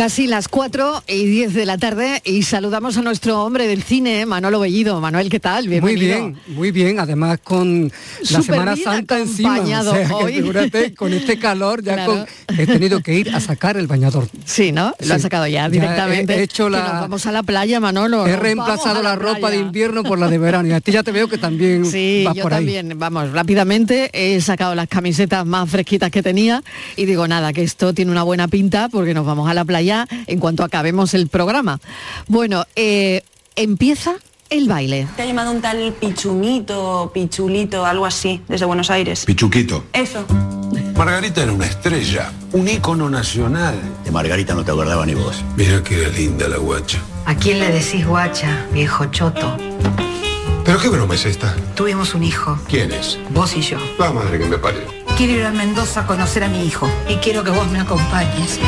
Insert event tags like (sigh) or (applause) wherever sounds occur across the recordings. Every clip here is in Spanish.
Casi las 4 y 10 de la tarde y saludamos a nuestro hombre del cine, Manolo Bellido. Manuel, ¿qué tal? Muy bien, muy bien. Además con la Semana Santa encima. O sea, hoy. figúrate, con este calor ya (laughs) con, he tenido que ir a sacar el bañador. Sí, ¿no? Lo Sí. has sacado ya directamente. he hecho Que la- nos vamos a la playa, Manolo. He reemplazado la, ropa de invierno por la de verano y a ti ya te veo que también Sí, vas yo por ahí. también, vamos, rápidamente he sacado las camisetas más fresquitas que tenía y digo, nada, que esto tiene una buena pinta porque nos vamos a la playa en cuanto acabemos el programa. Bueno, eh, empieza el baile. Te ha llamado un tal Pichumito, Pichulito, algo así, desde Buenos Aires. Pichuquito. Eso. Margarita era una estrella, un ícono nacional. De Margarita no te acordaba ni vos. Mira que era linda la guacha. ¿A quién le decís guacha, viejo choto? ¿Pero qué broma es esta? Tuvimos un hijo, ¿Quién es? vos y yo. La madre que me parió. Quiero ir a Mendoza a conocer a mi hijo y quiero que vos me acompañes.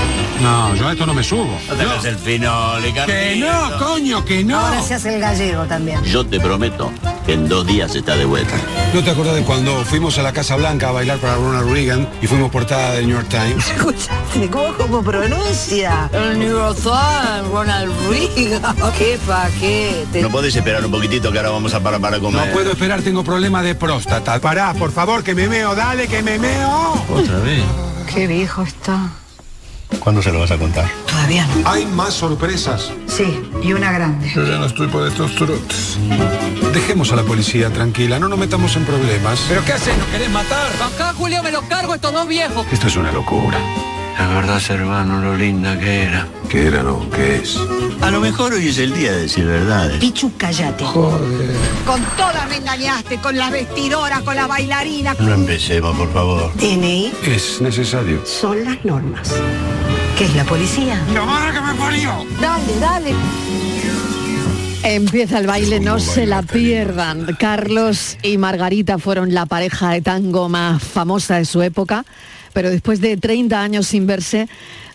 No, yo a esto no me subo. No te el fino, Que no, coño, que no. Ahora se hace el gallego también. Yo te prometo que en dos días está de vuelta. ¿No te acuerdas de cuando fuimos a la Casa Blanca a bailar para Ronald Reagan y fuimos portada del New York Times? (laughs) Escuchaste, ¿cómo, cómo pronuncia? El Neurozan, Ronald Reagan. (laughs) ¿Qué paquete? ¿No podés esperar un poquitito que ahora vamos a parar para No comer? puedo esperar, tengo problema de próstata. Pará, por favor, que me meo, dale, que me meo. ¿Otra vez? Qué viejo está. ¿Cuándo se lo vas a contar? Todavía no. Hay más sorpresas. Sí, y una grande. Yo ya no estoy por estos trotes. Dejemos a la policía tranquila, no nos metamos en problemas. ¿Pero qué haces? ¿No querés matar? Acá, Julio, me lo cargo estos dos viejos. Esto es una locura. La verdad, hermano, lo linda que era. ¿Qué era, no? ¿Qué es? A lo mejor hoy es el día de decir verdades. Pichu, cállate. Joder. Con todas me engañaste, con las vestidoras, con la bailarina. No empecemos, por favor. DNI Es necesario. son las normas. ¿Qué es la policía? ¡La madre que me parió! Dale, dale. Empieza el baile, no se la pierdan. Carlos y Margarita fueron la pareja de tango más famosa de su época, pero después de 30 años sin verse,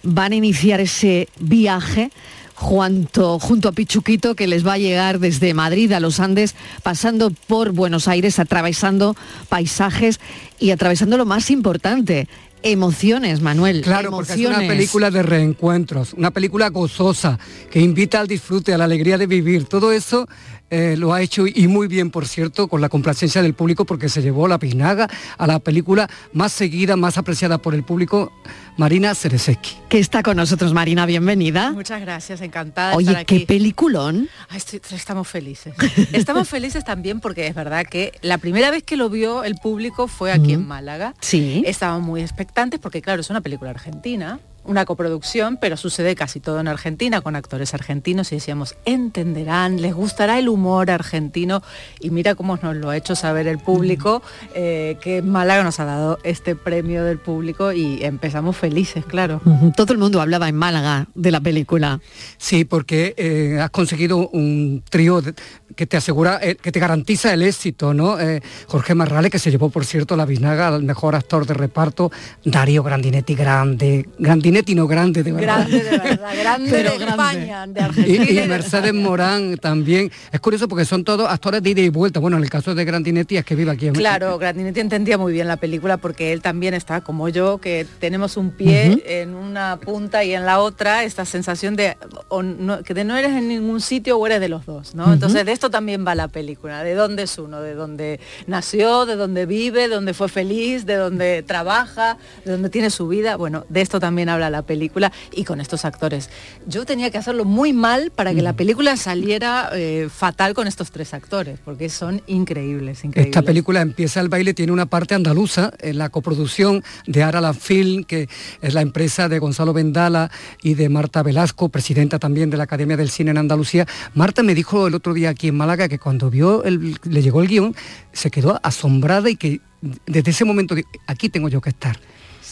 van a iniciar ese viaje junto, junto a Pichuquito que les va a llegar desde Madrid a los Andes, pasando por Buenos Aires, atravesando paisajes y atravesando lo más importante, emociones, Manuel. Claro, porque es una emociones. película de reencuentros, una película gozosa, que invita al disfrute, a la alegría de vivir. Todo eso eh, lo ha hecho y muy bien, por cierto, con la complacencia del público, porque se llevó la pinaga a la película más seguida, más apreciada por el público, Marina Cereseski. Que está con nosotros, Marina, bienvenida. Muchas gracias, encantada de Oye, estar qué aquí. peliculón. Ay, estoy- estamos felices. (laughs) Estamos felices también porque es verdad que la primera vez que lo vio el público fue aquí en Málaga. Sí. Estaban muy expectantes porque claro, es una película argentina, una coproducción, pero sucede casi todo en Argentina con actores argentinos y decíamos, entenderán, les gustará el humor argentino y mira cómo nos lo ha hecho saber el público, eh, que Málaga nos ha dado este premio del público y empezamos felices, claro. Todo el mundo hablaba en Málaga de la película. Sí, porque eh, has conseguido un trío de- que te asegura, eh, que te garantiza el éxito, ¿no? Eh, Jorge Marrale, que se llevó, por cierto, la Vinaga al mejor actor de reparto, Darío Grandinetti, grande, Grandinetti no grande, de verdad. Grande de verdad, (laughs) grande Pero de. España, de Argentina. Y, y de Mercedes Morán también. Es curioso porque son todos actores de ida y vuelta. Bueno, en el caso de Grandinetti es que vive aquí en Claro, Grandinetti entendía muy bien la película porque él también está como yo, que tenemos un pie en una punta y en la otra, esta sensación de, o no, que de no eres en ningún sitio o eres de los dos, ¿no? Entonces de esto también va la película, de dónde es uno, de dónde nació, de dónde vive, de dónde fue feliz, de dónde trabaja, de dónde tiene su vida. Bueno, de esto también habla la película y con estos actores. Yo tenía que hacerlo muy mal para que la película saliera eh, fatal con estos tres actores, porque son increíbles, increíbles. Esta película empieza el baile, tiene una parte andaluza, en la coproducción de Arala Film, que es la empresa de Gonzalo Vendala y de Marta Velasco, presidenta también de la Academia del Cine en Andalucía. Marta me dijo el otro día aquí en Málaga que cuando vio el, le llegó el guion, se quedó asombrada y que desde ese momento aquí tengo yo que estar.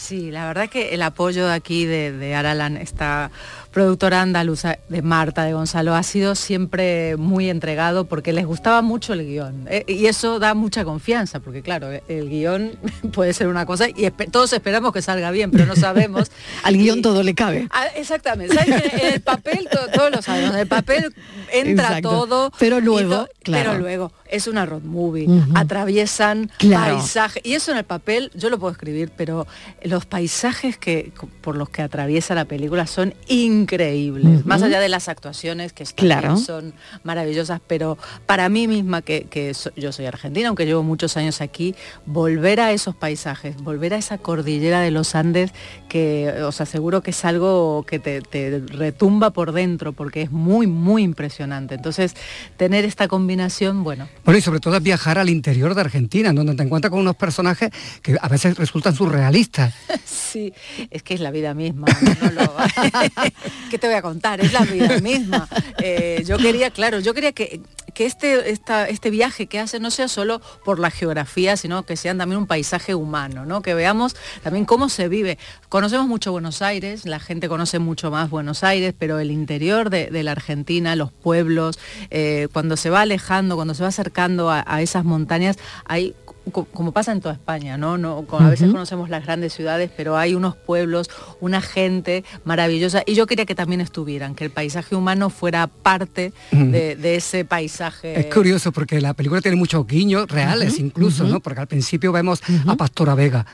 Sí, la verdad que el apoyo de aquí de, de Aralan, esta productora andaluza de Marta, de Gonzalo, ha sido siempre muy entregado porque les gustaba mucho el guion. Eh, y eso da mucha confianza, porque claro, el guion (laughs) puede ser una cosa y todos esperamos que salga bien, pero no sabemos. (laughs) Al guion todo le cabe. Ah, exactamente. ¿Sabes que en el papel, to- todos lo sabemos, en el papel entra Exacto. todo. Pero luego, to- claro. Pero luego es una road movie. Atraviesan Claro. paisajes. Y eso en el papel yo lo puedo escribir, pero los paisajes que por los que atraviesa la película son increíbles. Más allá de las actuaciones que Claro. son maravillosas, pero para mí misma, que, que so- yo soy argentina, aunque llevo muchos años aquí, volver a esos paisajes, volver a esa cordillera de los Andes, que os aseguro que es algo que te, te retumba por dentro, porque es muy, muy impresionante. Entonces, tener esta combinación, bueno, Bueno, y sobre todo es viajar al interior de Argentina, en donde te encuentras con unos personajes que a veces resultan surrealistas. (laughs) Sí, es que es la vida misma. no lo- (laughs) ¿Qué te voy a contar? Es la vida misma. Eh, yo quería, claro, yo quería que, que este, esta- este viaje que hace no sea solo por la geografía, sino que sea también un paisaje humano, ¿no? Que veamos también cómo se vive. Conocemos mucho Buenos Aires, la gente conoce mucho más Buenos Aires, pero el interior de, de la Argentina, los pueblos, eh, cuando se va alejando, cuando se va acercando a, a esas montañas, hay co- como pasa en toda España, ¿no? no con- a veces conocemos las grandes ciudades, pero hay unos pueblos, una gente maravillosa. Y yo quería que también estuvieran, que el paisaje humano fuera parte de, de ese paisaje. Es curioso porque la película tiene muchos guiños reales incluso. ¿no? Porque al principio vemos a Pastora Vega.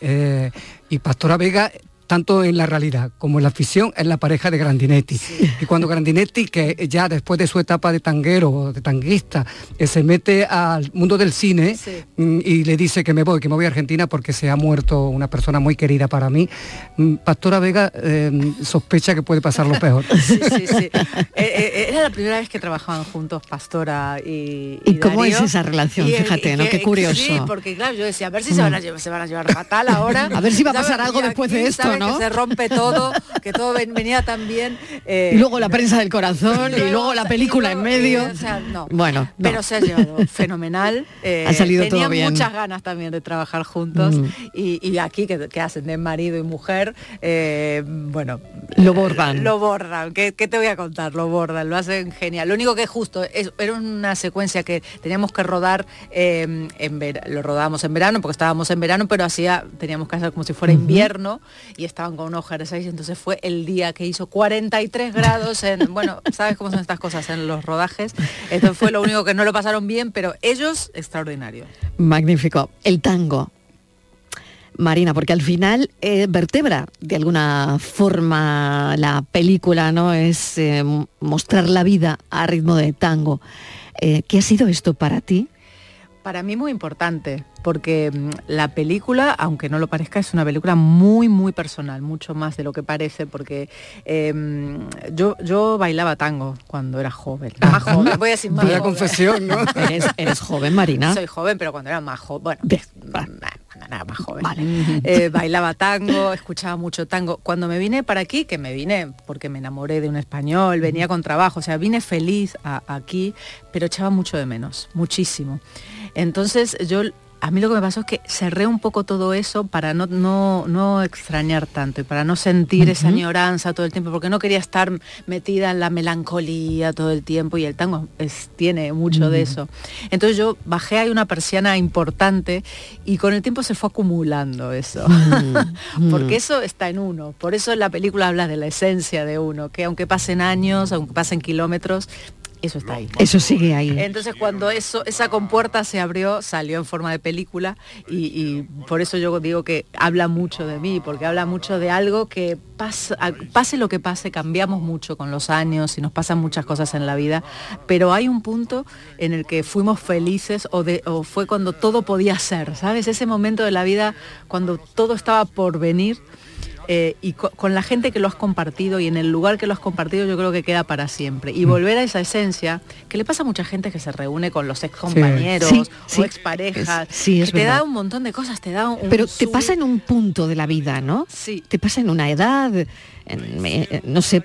eh, y Pastora Vega tanto en la realidad como en la ficción es la pareja de Grandinetti. Y cuando Grandinetti, que ya después de su etapa de tanguero, o de tanguista, eh, se mete al mundo del cine mm, y le dice que me voy, que me voy a Argentina porque se ha muerto una persona muy querida para mí, mm, Pastora Vega eh, sospecha que puede pasar lo peor. (laughs) Sí, sí, sí. Eh, eh, era la primera vez que trabajaban juntos Pastora y, ¿Y cómo Darío. es esa relación? Y, Fíjate, Qué curioso. Sí, porque claro, yo decía, a ver si se van a llevar, se van a llevar fatal ahora. A ver si va a pasar algo Y después de esto. ¿No? Que se rompe todo, (laughs) que todo ven- venía tan bien. eh, Y luego la prensa del corazón y luego- luego la película en medio. o sea, no. Bueno, no. Pero se ha llevado (laughs) fenomenal. eh, Ha salido todo tenían bien. muchas ganas también de trabajar juntos. Mm. Y, y aquí, que, que hacen de marido y mujer, eh, bueno... Lo bordan. Lo bordan. ¿Qué, qué te voy a contar? Lo bordan, lo hacen genial. Lo único que es justo, es- era una secuencia que teníamos que rodar, eh, en ver- lo rodábamos en verano, porque estábamos en verano, pero hacía, teníamos que hacer como si fuera invierno y estaban con unos jerseys, entonces fue el día que hizo 43 grados en, (laughs) bueno, sabes cómo son estas cosas en los rodajes, entonces fue lo único que no lo pasaron bien, pero ellos, extraordinario. Magnífico. El tango. Marina, porque al final eh, vertebra de alguna forma la película, ¿no? Es eh, mostrar la vida a ritmo de tango. Eh, ¿Qué ha sido esto para ti? Para mí muy importante, porque mm, la película, aunque no lo parezca, es una película muy, muy personal, mucho más de lo que parece, porque eh, yo, yo bailaba tango cuando era joven. Más joven, (laughs) voy a decir más Vaya joven. confesión, ¿no? (laughs) Eres, eres joven, Marina. Soy joven, pero cuando era más joven, bueno, Bien, cuando era más joven. Eh, bailaba tango, escuchaba mucho tango. Cuando me vine para aquí, que me vine porque me enamoré de un español, venía con trabajo, o sea, vine feliz a- aquí, pero echaba mucho de menos, muchísimo. Entonces yo a mí lo que me pasó es que cerré un poco todo eso para no, no, no extrañar tanto y para no sentir esa añoranza todo el tiempo, porque no quería estar metida en la melancolía todo el tiempo y el tango es- tiene mucho de eso. Entonces yo bajé ahí una persiana importante y con el tiempo se fue acumulando eso. (laughs) Porque eso está en uno. Por eso la película habla de la esencia de uno, que aunque pasen años, aunque pasen kilómetros, eso está ahí. Eso sigue ahí. Entonces cuando eso, esa compuerta se abrió, salió en forma de película y, y por eso yo digo que habla mucho de mí, porque habla mucho de algo que pasa, a- pase lo que pase, cambiamos mucho con los años y nos pasan muchas cosas en la vida, pero hay un punto en el que fuimos felices o, de, o fue cuando todo podía ser, ¿sabes? Ese momento de la vida cuando todo estaba por venir eh, y co- con la gente que lo has compartido y en el lugar que lo has compartido yo creo que queda para siempre. Y volver a esa esencia que le pasa a mucha gente que se reúne con los ex compañeros Sí, sí. o exparejas. Es- sí, es que te da un montón de cosas, te da un Pero te pasa en un punto de la vida, ¿no? Sí. Te pasa en una edad, no sé,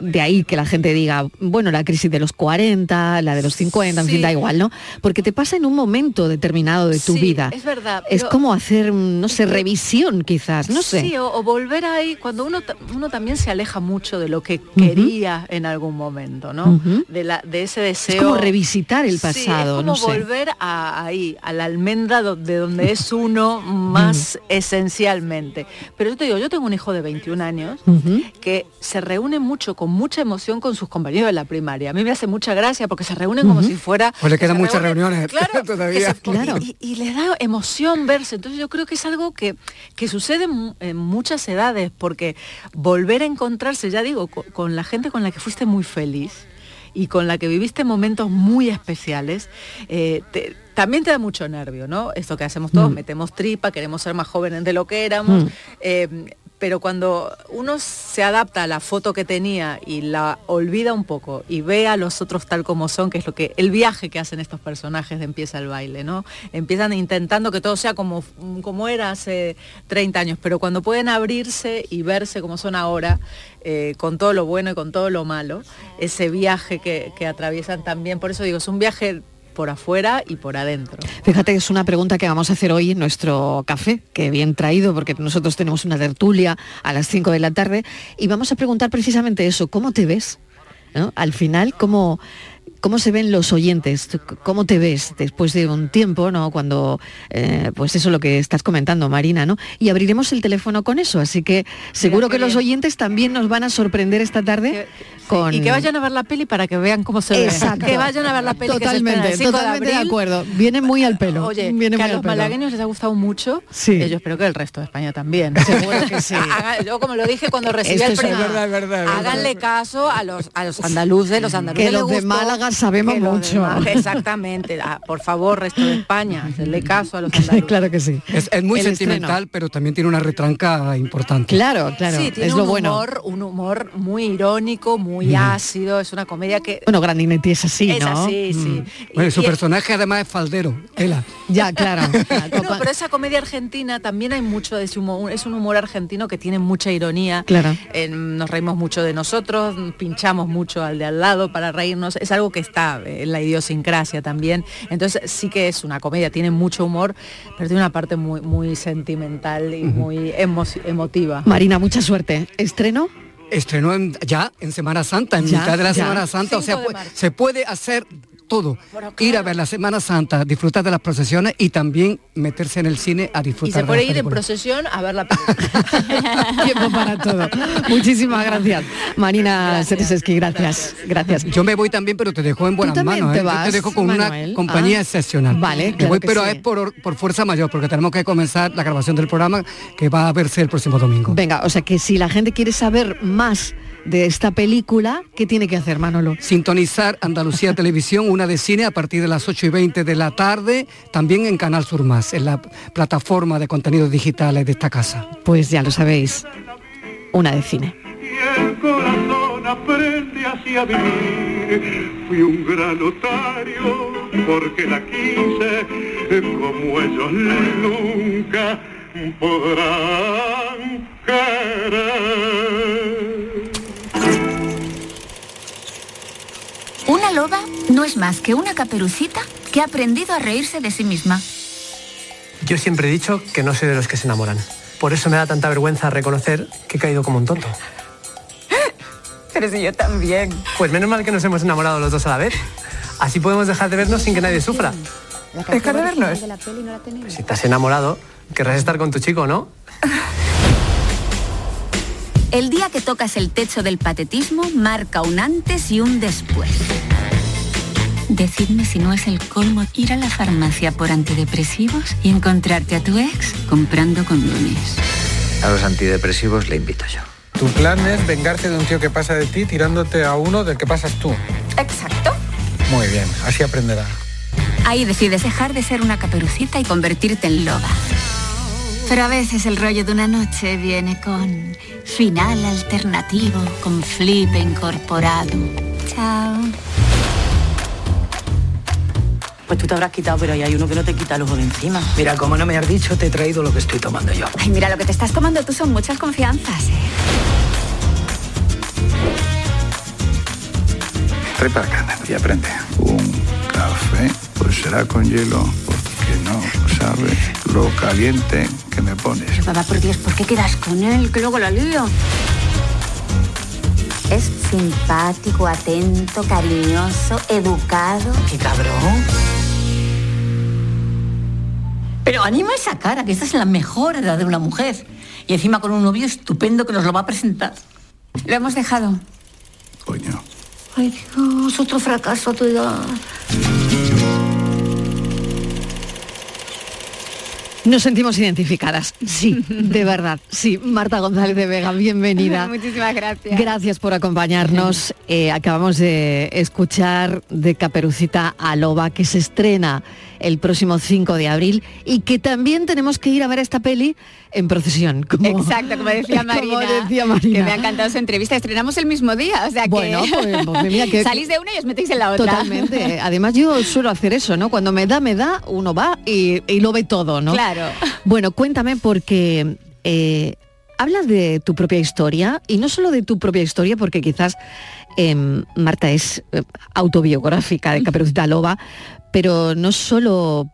de ahí que la gente diga, bueno, la crisis de los 40, la de los 50, en fin, da igual, ¿no? Porque te pasa en un momento determinado de tu Sí, vida. es verdad, Es como hacer, mm, no sé, revisión quizás, no sé. Sí, o, o volver ahí, cuando uno, uno también se aleja mucho de lo que quería en algún momento, ¿no? De, la, de ese deseo. Es como revisitar el Sí, pasado, es como no sé. volver a, ahí, a la almendra de donde es uno (laughs) más esencialmente. Pero yo te digo, yo tengo un hijo de 21 años. Que se reúne mucho, con mucha emoción con sus compañeros de la primaria. A mí me hace mucha gracia porque se reúnen como si fuera... Pues le que quedan muchas reúnen- reuniones Claro, todavía. (laughs) que se- (laughs) Claro. Y, y les da emoción verse. Entonces yo creo que es algo que, que sucede en, mu- en muchas edades, porque volver a encontrarse, ya digo, co- con, la gente con la que fuiste muy feliz y con la que viviste momentos muy especiales, eh, te- también te da mucho nervio, ¿no? Esto que hacemos todos, Mm. metemos tripa, queremos ser más jóvenes de lo que éramos. Mm. eh, pero cuando uno se adapta a la foto que tenía y la olvida un poco y ve a los otros tal como son, que es lo que el viaje que hacen estos personajes de empieza el baile, ¿no? Empiezan intentando que todo sea como, como era hace 30 años, pero cuando pueden abrirse y verse como son ahora, eh, con todo lo bueno y con todo lo malo, ese viaje que, que atraviesan también, por eso digo, es un viaje por afuera y por adentro. Fíjate que es una pregunta que vamos a hacer hoy en nuestro café, que bien traído, porque nosotros tenemos una tertulia a las 5 de la tarde, y vamos a preguntar precisamente eso, ¿cómo te ves? Al final, ¿cómo, ¿cómo se ven los oyentes? ¿Tú c- ¿Cómo te ves después de un tiempo, ¿no? Cuando, eh, pues eso es lo que estás comentando, Marina, ¿no? Y abriremos el teléfono con eso, así que seguro que los oyentes también nos van a sorprender esta tarde con... Y que vayan a ver la peli para que vean cómo se ve. Exacto. Que vayan a ver la peli que se estrena Totalmente, el 5 totalmente de, acuerdo. Viene muy al pelo. Oye, viene que a los malagueños les ha gustado mucho. Sí. Eh, yo espero que el resto de España también. (laughs) Seguro que sí. Haga- yo como lo dije cuando recibí Esto el premio, verdad, es verdad, es verdad. háganle caso a los, a los andaluces, los andaluces Que los les de gustó, Málaga sabemos mucho. (laughs) Exactamente. Ah, por favor, resto de España, hacerle caso a los andaluces. (laughs) claro que sí. Es, es muy El sentimental, pero también tiene una retranca importante. Claro, claro, sí, tiene es un lo bueno. humor, un humor muy irónico, muy ácido. Es una comedia que Bueno, Grandinetti es así, es ¿no? así, sí. Bueno, Y- su y- personaje además es faldero, Ela. Ya, claro. (laughs) No, pero esa comedia argentina también hay mucho de ese humor, es un humor argentino que tiene mucha ironía. Claro. Eh, nos reímos mucho de nosotros, pinchamos mucho al de al lado para reírnos. Es algo que está en la idiosincrasia también. Entonces sí que es una comedia, tiene mucho humor, pero tiene una parte muy, muy sentimental y muy emo- emotiva. Marina, mucha suerte. ¿Estreno? Estrenó en- ya en Semana Santa, en Ya, mitad de la ya. Semana Santa, o sea, 5 de pu- marzo. se puede hacer todo. Ir a ver la Semana Santa, disfrutar de las procesiones y también meterse en el cine a disfrutar Y se de puede las ir en procesión a ver la película. (laughs) (laughs) Tiempo para todo. Muchísimas gracias. Marina Sereseski, gracias. Gracias. Yo me voy también, pero te dejo en buenas manos. te ¿eh? Yo vas, te dejo con Manuel? una compañía Ah, excepcional. vale, Me voy, que pero sí. es por, por fuerza mayor, porque tenemos que comenzar la grabación del programa que va a verse el próximo domingo. Venga, o sea que si la gente quiere saber más de esta película, ¿qué tiene que hacer, Manolo? Sintonizar Andalucía (laughs) Televisión, una de cine a partir de las 8 y 20 de la tarde, también en Canal Sur Más, en la plataforma de contenidos digitales de esta casa. Pues ya lo sabéis, una de cine. y el corazón aprende así a vivir. Fui un gran otario porque la quise como ellos nunca podrán querer. Una loba no es más que una caperucita que ha aprendido a reírse de sí misma. Yo siempre he dicho que no soy de los que se enamoran. Por eso me da tanta vergüenza reconocer que he caído como un tonto. (laughs) Pero si yo también. Pues menos mal que nos hemos enamorado los dos a la vez. Así podemos dejar de vernos sin que nadie sufra. ¿Dejar de vernos? Si te has enamorado, querrás estar con tu chico, ¿no? (laughs) El día que tocas el techo del patetismo marca un antes y un después. Decidme si no es el colmo ir a la farmacia por antidepresivos y encontrarte a tu ex comprando condones. A los antidepresivos le invito yo. Tu plan es vengarte de un tío que pasa de ti tirándote a uno del que pasas tú. Exacto. Muy bien, así aprenderá. Ahí decides dejar de ser una caperucita y convertirte en loba. Pero a veces el rollo de una noche viene con final alternativo, con flip incorporado. Chao. Pues tú te habrás quitado, pero ahí hay uno que no te quita el ojo de encima. Mira, como no me has dicho, te he traído lo que estoy tomando yo. Ay, mira, lo que te estás tomando tú son muchas confianzas, ¿eh? Trae para acá, y aprende. Un café, pues será con hielo, sabe lo caliente que me pones. Papá, por Dios, ¿por qué quedas con él? Que luego lo lío. Es simpático, atento, cariñoso, educado. ¡Qué cabrón! Pero anima esa cara, que esta es la mejor edad de una mujer. Y encima con un novio estupendo que nos lo va a presentar. Lo hemos dejado. Coño. Ay, Dios, otro fracaso a tu edad. Nos sentimos identificadas, sí, de verdad, sí. Marta González de Vega, bienvenida. (laughs) Muchísimas gracias. Gracias por acompañarnos. (laughs) Eh, acabamos de escuchar de Caperucita a Loba, que se estrena el próximo 5 de abril y que también tenemos que ir a ver esta peli en procesión. Como, Exacto, como decía (laughs) como Marina. decía Marina. Que me ha encantado su entrevista. Estrenamos el mismo día, o sea que Bueno, pues, pues mira que- salís de una y os metéis en la otra. Totalmente. Además yo suelo hacer eso, ¿no? Cuando me da, me da, uno va y, y lo ve todo, ¿no? Claro. Bueno, cuéntame porque eh, hablas de tu propia historia y no solo de tu propia historia, porque quizás em, Marta es eh, autobiográfica de Caperucita Loba, pero no solo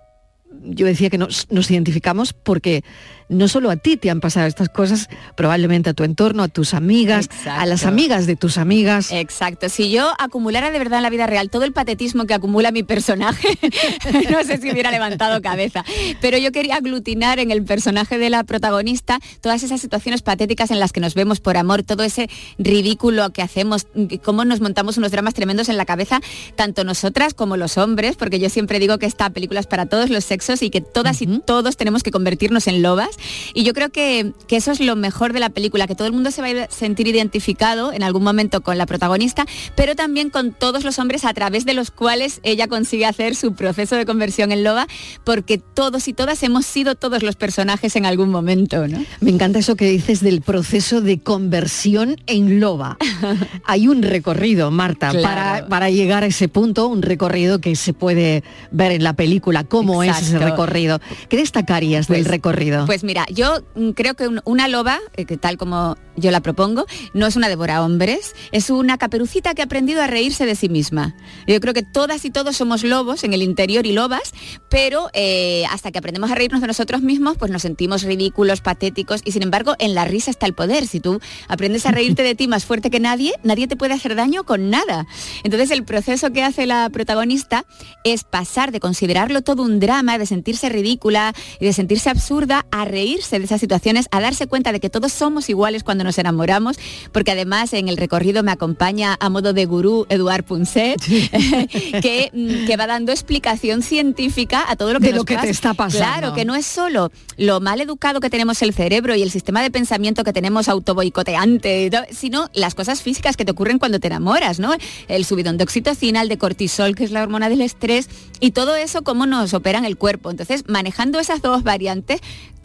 yo decía que nos, nos identificamos porque no solo a ti te han pasado estas cosas, probablemente a tu entorno, a tus amigas, a las amigas de tus amigas. Exacto, si yo acumulara de verdad en la vida real todo el patetismo que acumula mi personaje, (laughs) no sé si hubiera levantado cabeza. Pero yo quería aglutinar en el personaje de la protagonista todas esas situaciones patéticas en las que nos vemos por amor, todo ese ridículo que hacemos, cómo nos montamos unos dramas tremendos en la cabeza, tanto nosotras como los hombres, porque yo siempre digo que esta película es para todos los sexos y que todas y todos tenemos que convertirnos en lobas. Y yo creo que, que eso es lo mejor de la película, que todo el mundo se va a sentir identificado en algún momento con la protagonista, pero también con todos los hombres a través de los cuales ella consigue hacer su proceso de conversión en loba, porque todos y todas hemos sido todos los personajes en algún momento, ¿no? Me encanta eso que dices del proceso de conversión en loba. (laughs) Hay un recorrido, Marta, Claro. para, para llegar a ese punto, un recorrido que se puede ver en la película. ¿Cómo es ese recorrido? ¿Qué destacarías del recorrido? Pues mira, yo mm, creo que un- una loba, eh, tal como yo la propongo, no es una devora hombres, es una caperucita que ha aprendido a reírse de sí misma. Yo creo que todas y todos somos lobos en el interior y lobas, pero eh, hasta que aprendemos a reírnos de nosotros mismos, pues nos sentimos ridículos, patéticos, y sin embargo en la risa está el poder. Si tú aprendes a reírte de ti más fuerte que nadie, nadie te puede hacer daño con nada. Entonces el proceso que hace la protagonista es pasar de considerarlo todo un drama, de sentirse ridícula y de sentirse absurda, a reírse de esas situaciones, a darse cuenta de que todos somos iguales cuando nos enamoramos, porque además en el recorrido me acompaña a modo de gurú Eduard Punset, (laughs) que, mm, que va dando explicación científica a todo lo que De nos lo que te pasa. está pasando. Claro, que no es solo lo mal educado que tenemos el cerebro y el sistema de pensamiento que tenemos autoboicoteante, sino las cosas físicas que te ocurren cuando te enamoras, ¿no? El subidón de oxitocina, el de cortisol, que es la hormona del estrés, y todo eso cómo nos opera en el cuerpo. Entonces, manejando esas dos variantes,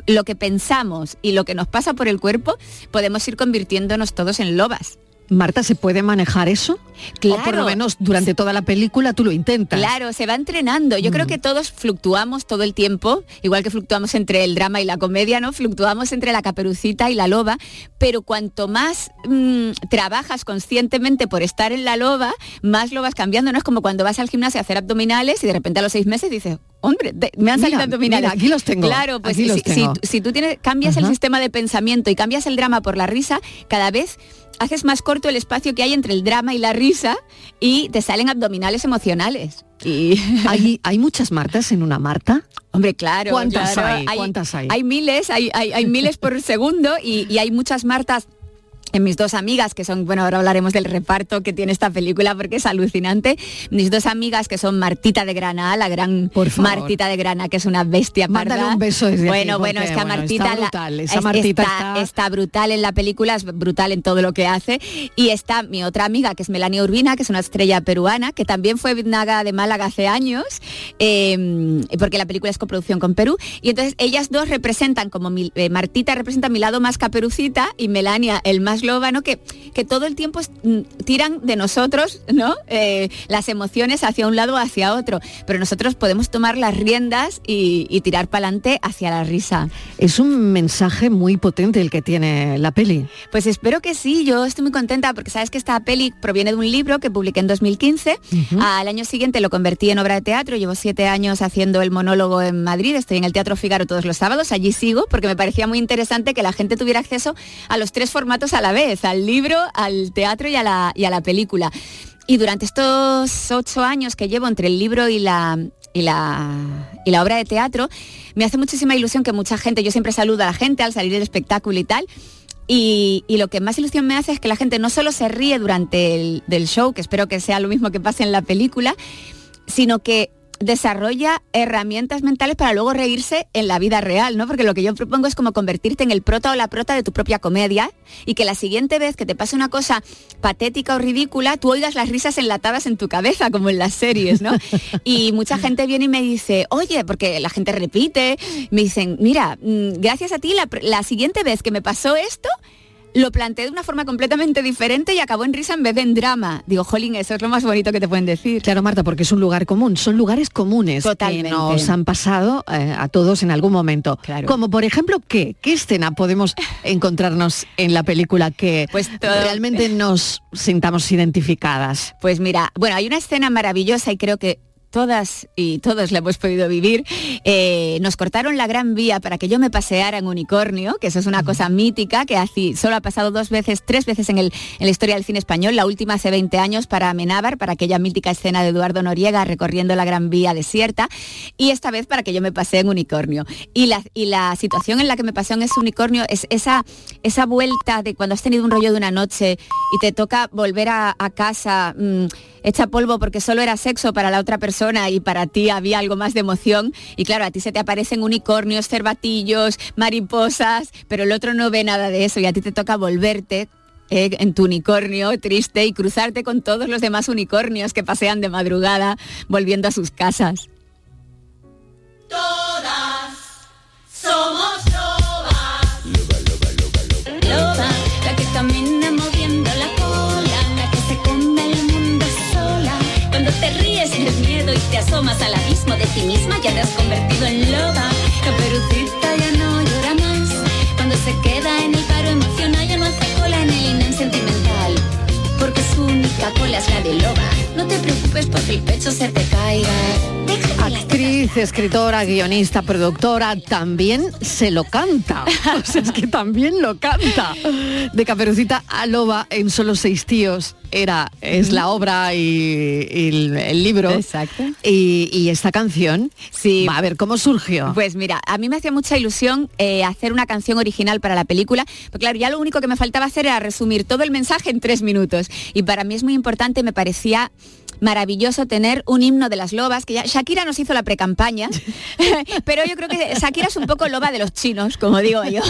lo que pensamos y lo que nos pasa por el cuerpo, podemos ir convirtiéndonos todos en lobas. Marta, ¿se puede manejar eso? Claro. O por lo menos durante toda la película tú lo intentas. Claro, se va entrenando. Yo Mm. creo que todos fluctuamos todo el tiempo, igual que fluctuamos entre el drama y la comedia, ¿no? Fluctuamos entre la caperucita y la loba, pero cuanto más mm, trabajas conscientemente por estar en la loba, más lo vas cambiando, ¿no? Es como cuando vas al gimnasio a hacer abdominales y de repente a los seis meses dices, hombre, de- me han salido Mira, abdominales. mira, aquí los tengo, Claro, pues si, tengo. tú- si tú tienes, cambias el sistema de pensamiento y cambias el drama por la risa, cada vez haces más corto el espacio que hay entre el drama y la risa y te salen abdominales emocionales. Y (laughs) ¿Hay, ¿Hay muchas Martas en una Marta? Hombre, claro. ¿Cuántas claro. hay? ¿Cuántas hay? Hay miles, hay, hay, hay miles por segundo y, y hay muchas Martas en mis dos amigas, que son, bueno, ahora hablaremos del reparto que tiene esta película porque es alucinante. Mis dos amigas que son Martita de Grana, la gran Martita de Grana, que es una bestia Mándale parda. un beso desde Bueno, aquí, bueno, es que bueno, Martita está brutal, esa Martita está, está- está brutal en la película, es brutal en todo lo que hace. Y está mi otra amiga, que es Melania Urbina, que es una estrella peruana, que también fue Naga de Málaga hace años, eh, porque la película es coproducción con Perú. Y entonces ellas dos representan, como mi- eh, Martita representa mi lado más caperucita y Melania el más que, que todo el tiempo mm, tiran de nosotros, ¿no? Eh, las emociones hacia un lado o hacia otro. Pero nosotros podemos tomar las riendas y, y tirar para adelante hacia la risa. Es un mensaje muy potente el que tiene la peli. Pues espero que sí, yo estoy muy contenta porque sabes que esta peli proviene de un libro que publiqué en 2015. Al año siguiente lo convertí en obra de teatro, llevo siete años haciendo el monólogo en Madrid, estoy en el Teatro Figaro todos los sábados, allí sigo porque me parecía muy interesante que la gente tuviera acceso a los tres formatos a la vez, al libro, al teatro y a la, y a la película. Y durante estos ocho años que llevo entre el libro y la, y la, y la obra de teatro, me hace muchísima ilusión que mucha gente, yo siempre saludo a la gente al salir del espectáculo y tal, y, y lo que más ilusión me hace es que la gente no solo se ríe durante el del show, que espero que sea lo mismo que pase en la película, sino que desarrolla herramientas mentales para luego reírse en la vida real, ¿no? Porque lo que yo propongo es como convertirte en el prota o la prota de tu propia comedia y que la siguiente vez que te pase una cosa patética o ridícula, tú oigas las risas enlatadas en tu cabeza, como en las series, ¿no? (laughs) Y mucha gente viene y me dice, oye, porque la gente repite, me dicen, mira, mm, gracias a ti, la, la siguiente vez que me pasó esto, lo planteé de una forma completamente diferente y acabó en risa en vez de en drama. Digo, jolín, eso es lo más bonito que te pueden decir. Claro, Marta, porque es un lugar común, son lugares comunes Totalmente. que nos han pasado eh, a todos en algún momento. Como por ejemplo, ¿qué? ¿Qué escena podemos (laughs) encontrarnos en la película que Pues realmente nos sintamos identificadas? Pues mira, bueno, hay una escena maravillosa y creo que todas y todos la hemos podido vivir. Eh, nos cortaron la gran vía para que yo me paseara en unicornio, que eso es una cosa mítica, que así solo ha pasado dos veces, tres veces en, el, en la historia del cine español, la última hace 20 años para Amenábar, para aquella mítica escena de Eduardo Noriega recorriendo la gran vía desierta, y esta vez para que yo me pasee en unicornio. Y la, y la situación en la que me pasé en ese unicornio es esa, esa vuelta de cuando has tenido un rollo de una noche y te toca volver a, a casa mm, hecha polvo porque solo era sexo para la otra persona y para ti había algo más de emoción. Y claro, a ti se te aparecen unicornios, cervatillos, mariposas, pero el otro no ve nada de eso y a ti te toca volverte eh, en tu unicornio triste y cruzarte con todos los demás unicornios que pasean de madrugada volviendo a sus casas. Todas somos asomas al abismo de ti misma, ya te has convertido en loba. Caperucita ya no llora más. Cuando se queda en el su única cola es la de loba. No te preocupes porque el pecho se te caiga. Actriz, escritora, guionista, productora, también se lo canta. (laughs) O sea, es que también lo canta. De Caperucita a Loba en solo seis tíos era, es la obra y, y el, el libro. Exacto. Y, y esta canción, sí. a ver cómo surgió. Pues mira, a mí me hacía mucha ilusión eh, hacer una canción original para la película, porque claro, ya lo único que me faltaba hacer era resumir todo el mensaje en tres minutos. Y para mí es muy importante, me parecía maravilloso tener un himno de las lobas, que ya Shakira nos hizo la precampaña, (laughs) pero yo creo que Shakira es un poco loba de los chinos, como digo yo,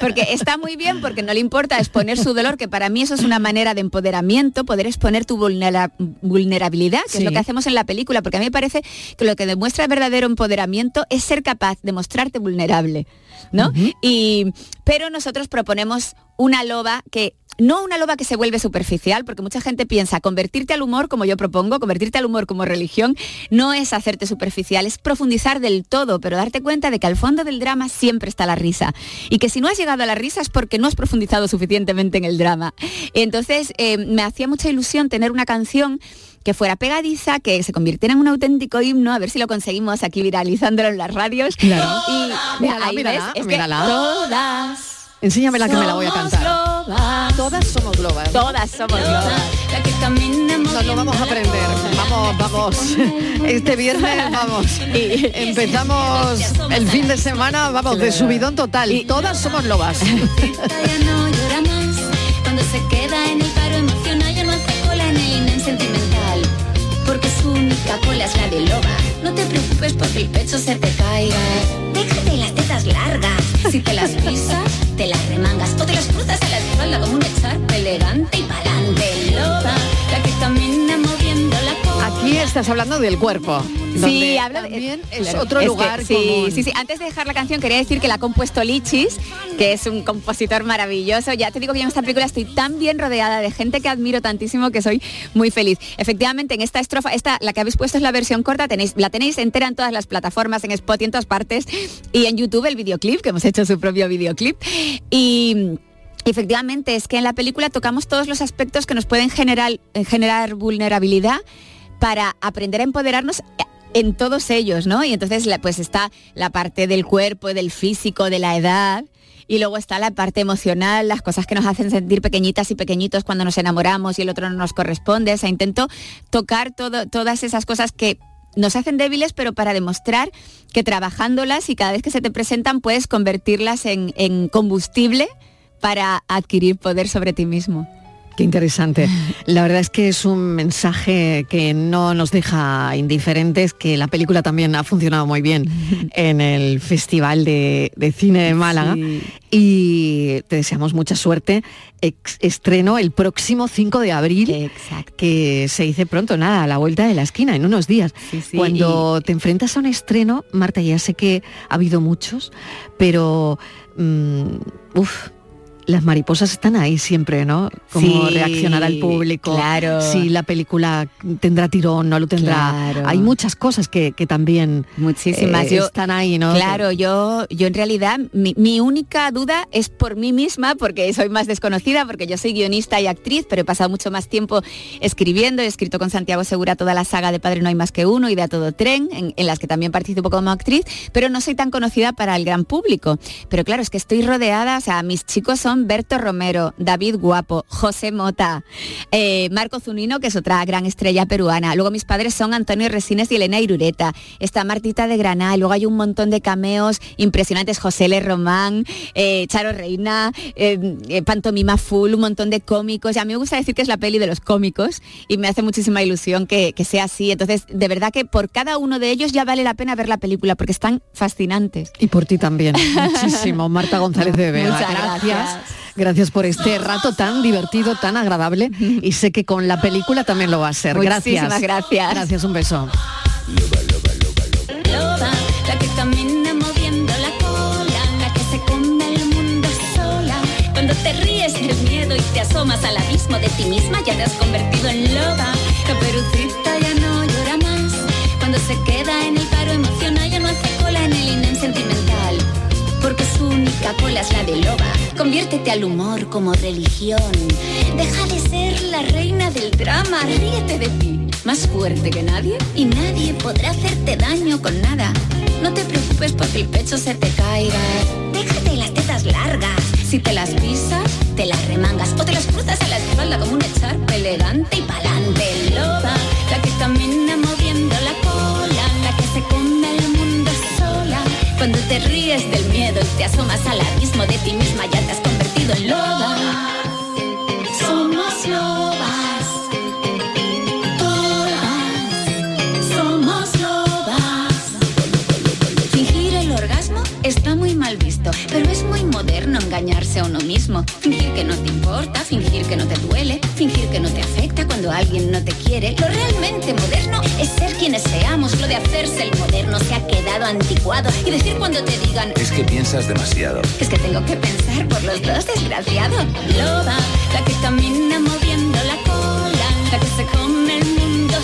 porque está muy bien porque no le importa exponer su dolor, que para mí eso es una manera de empoderamiento, poder exponer tu vulnera- vulnerabilidad, que es lo que hacemos en la película, porque a mí me parece que lo que demuestra verdadero empoderamiento es ser capaz de mostrarte vulnerable, ¿no? y, pero nosotros proponemos una loba que no una loba que se vuelve superficial, porque mucha gente piensa convertirte al humor, como yo propongo, convertirte al humor como religión, no es hacerte superficial, es profundizar del todo, pero darte cuenta de que al fondo del drama siempre está la risa. Y que si no has llegado a la risa es porque no has profundizado suficientemente en el drama. Entonces, eh, me hacía mucha ilusión tener una canción que fuera pegadiza, que se convirtiera en un auténtico himno, a ver si lo conseguimos aquí viralizándolo en las radios. Claro. Y Mírala, ahí mírala, ves, es mírala. que todas Enséñamela que me la voy a cantar. lobas. Todas somos lobas. Todas somos lobas. La que camina Nos lo vamos a aprender. Vamos, vamos. Este viernes vamos. Empezamos el fin de semana, vamos, de subidón total. Todas somos lobas. ya no llora más. Cuando se queda en el paro emocional ya no hace cola en el sentimental. Porque su única cola es la de loba. No te preocupes porque el pecho se te caiga. Déjate las tetas largas. Si te las pisas, te las remangas o te las cruzas a la espalda como un echarpe elegante y pa'lante. Loba, la que camina moviendo la cola. Aquí estás hablando del cuerpo. Sí, donde hablo de- también es Claro, otro lugar sí, común. sí, sí. Antes de dejar la canción quería decir que la ha compuesto Lichis, que es un compositor maravilloso. Ya te digo que yo en esta película estoy tan bien rodeada de gente que admiro tantísimo que soy muy feliz. Efectivamente, en esta estrofa, esta, la que habéis puesto es la versión corta, tenéis, la tenéis entera en todas las plataformas, en Spotify, en todas partes, y en YouTube el videoclip, que hemos hecho su propio videoclip. Y Efectivamente, es que en la película tocamos todos los aspectos que nos pueden generar, eh, generar vulnerabilidad para aprender a empoderarnos en todos ellos, ¿no? Y entonces pues está la parte del cuerpo, del físico, de la edad. Y luego está la parte emocional, las cosas que nos hacen sentir pequeñitas y pequeñitos cuando nos enamoramos y el otro no nos corresponde. O sea, intento tocar todo, todas esas cosas que nos hacen débiles, pero para demostrar que trabajándolas y cada vez que se te presentan puedes convertirlas en combustible para adquirir poder sobre ti mismo. Qué interesante. La verdad es que es un mensaje que no nos deja indiferentes, que la película también ha funcionado muy bien (laughs) en el Festival de, de Cine de Málaga. Y te deseamos mucha suerte. Ex- estreno el próximo 5 de abril, que se dice pronto, nada, a la vuelta de la esquina, en unos días. sí, Cuando te enfrentas a un estreno, Marta, ya sé que ha habido muchos, pero... mm, uf, las mariposas están ahí siempre, ¿no? Cómo Sí, reaccionará el público, claro. si la película tendrá tirón, no lo tendrá. Claro. Hay muchas cosas que, que también Muchísimas. eh, Yo- están ahí, ¿no? Claro, yo, yo en realidad mi, mi única duda es por mí misma, porque soy más desconocida, porque yo soy guionista y actriz, pero he pasado mucho más tiempo escribiendo, he escrito con Santiago Segura toda la saga de Padre No hay más que uno y de A Todo Tren, en, en las que también participo como actriz, pero no soy tan conocida para el gran público. Pero claro, es que estoy rodeada, o sea, mis chicos son Berto Romero, David Guapo, José Mota, eh, Marco Zunino, que es otra gran estrella peruana. Luego mis padres son Antonio Resines y Elena Irureta. Está Martita de Granada. y Luego hay un montón de cameos impresionantes. José L. Román, eh, Charo Reina, eh, eh, Pantomima Full, un montón de cómicos. Y a mí me gusta decir que es la peli de los cómicos y me hace muchísima ilusión que, que sea así. Entonces, de verdad que por cada uno de ellos ya vale la pena ver la película porque están fascinantes. Y por ti también, (laughs) muchísimo. Marta González de Vega. Muchas gracias. gracias. Gracias por este rato tan divertido, tan agradable. Y sé que con la película también lo va a ser. Gracias. Muchísimas gracias. Gracias, un beso. Te ríes del miedo y te asomas al abismo de ti misma, ya te has convertido en loba. Caperucita ya no llora más. Cuando se queda en el paro emocional, ya no hace cola en el INEM sentimental. Única cola es la de loba. Conviértete al humor como religión. Deja de ser la reina del drama. Ríete de ti. Más fuerte que nadie. Y nadie podrá hacerte daño con nada. No te preocupes porque el pecho se te caiga. Déjate las tetas largas. Si te las pisas, te las remangas o te las cruzas a la espalda como un echarpe elegante y pa'lante. Asomas al abismo de ti misma, ya te has convertido en loba. Somos lobas. Todas somos lobas. Fingir el orgasmo está muy mal visto, pero es muy moderno engañarse a uno mismo. Fingir que no te importa, fingir que no te alguien no te quiere. Lo realmente moderno es ser quienes seamos. Lo de hacerse el moderno se ha quedado anticuado. Y decir cuando te digan, Es que piensas demasiado. es que tengo que pensar por los dos, desgraciado. Loba, la que camina moviendo la cola, la que se come el mundo.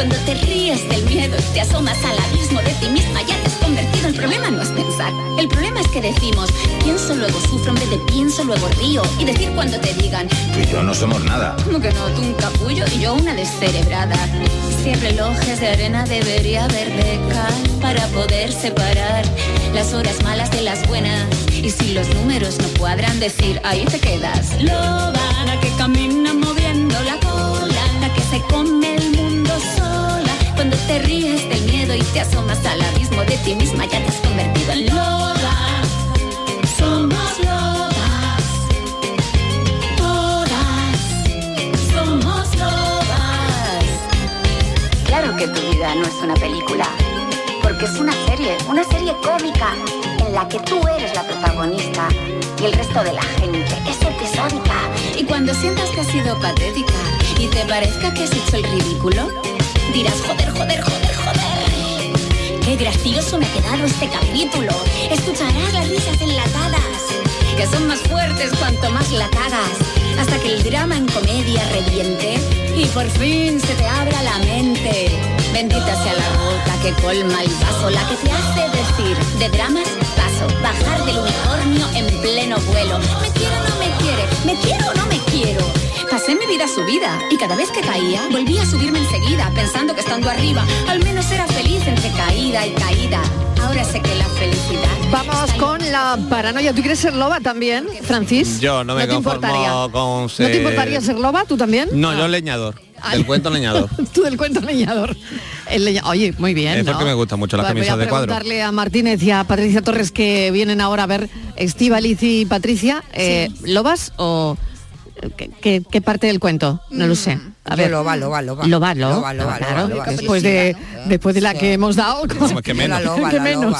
Cuando te ríes del miedo y te asomas al abismo de ti misma, ya te has convertido. El problema no es pensar. El problema es que decimos, pienso luego sufro en vez de pienso luego río. Y decir cuando te digan, Tú y yo no somos nada. como que no, tú un capullo y yo una descerebrada. Si hay relojes de arena debería haber de cal para poder separar las horas malas de las buenas. Y si los números no cuadran, decir, ahí te quedas. Loba, la que camina moviendo la cola, la que se come te ríes del miedo y te asomas al abismo de ti misma, ya te has convertido en loba. Somos lobas, todas somos lobas. Claro que tu vida no es una película, porque es una serie, una serie cómica en la que tú eres la protagonista y el resto de la gente es episódica. Y cuando sientas que has sido patética y te parezca que has hecho el ridículo, dirás joder, joder, joder, joder. Qué gracioso me ha quedado este capítulo. Escucharás las risas enlatadas, que son más fuertes cuanto más la cagas, hasta que el drama en comedia reviente y por fin se te abra la mente. Bendita sea la boca que colma el vaso, la que te hace decir de dramas paso, bajar del unicornio en pleno vuelo. Me quiero o no me quiere, me quiero o no me quiero. Pasé mi vida subida y cada vez que caía volví a subirme enseguida pensando que estando arriba al menos era feliz entre caída y caída. Ahora sé que la felicidad Vamos con la paranoia. ¿Tú quieres ser loba también, Francis? Yo no me conformo con ¿No ser... te importaría ser loba? ¿Tú también? No, yo leñador. Del cuento leñador. (laughs) Tú del cuento leñador. El leña- Oye, muy bien. Es ¿no? porque me gustan mucho las Voy camisas de cuadro. preguntarle a Martínez y a Patricia Torres que vienen ahora a ver Estíbaliz y Patricia. eh, ¿Lobas o qué, qué- qué parte del cuento? No lo sé. A Mm, ver. loba, loba, loba. Loba, lo- Loba, loba, claro, loba, loba. después de después de la que hemos dado. Que menos. Que menos,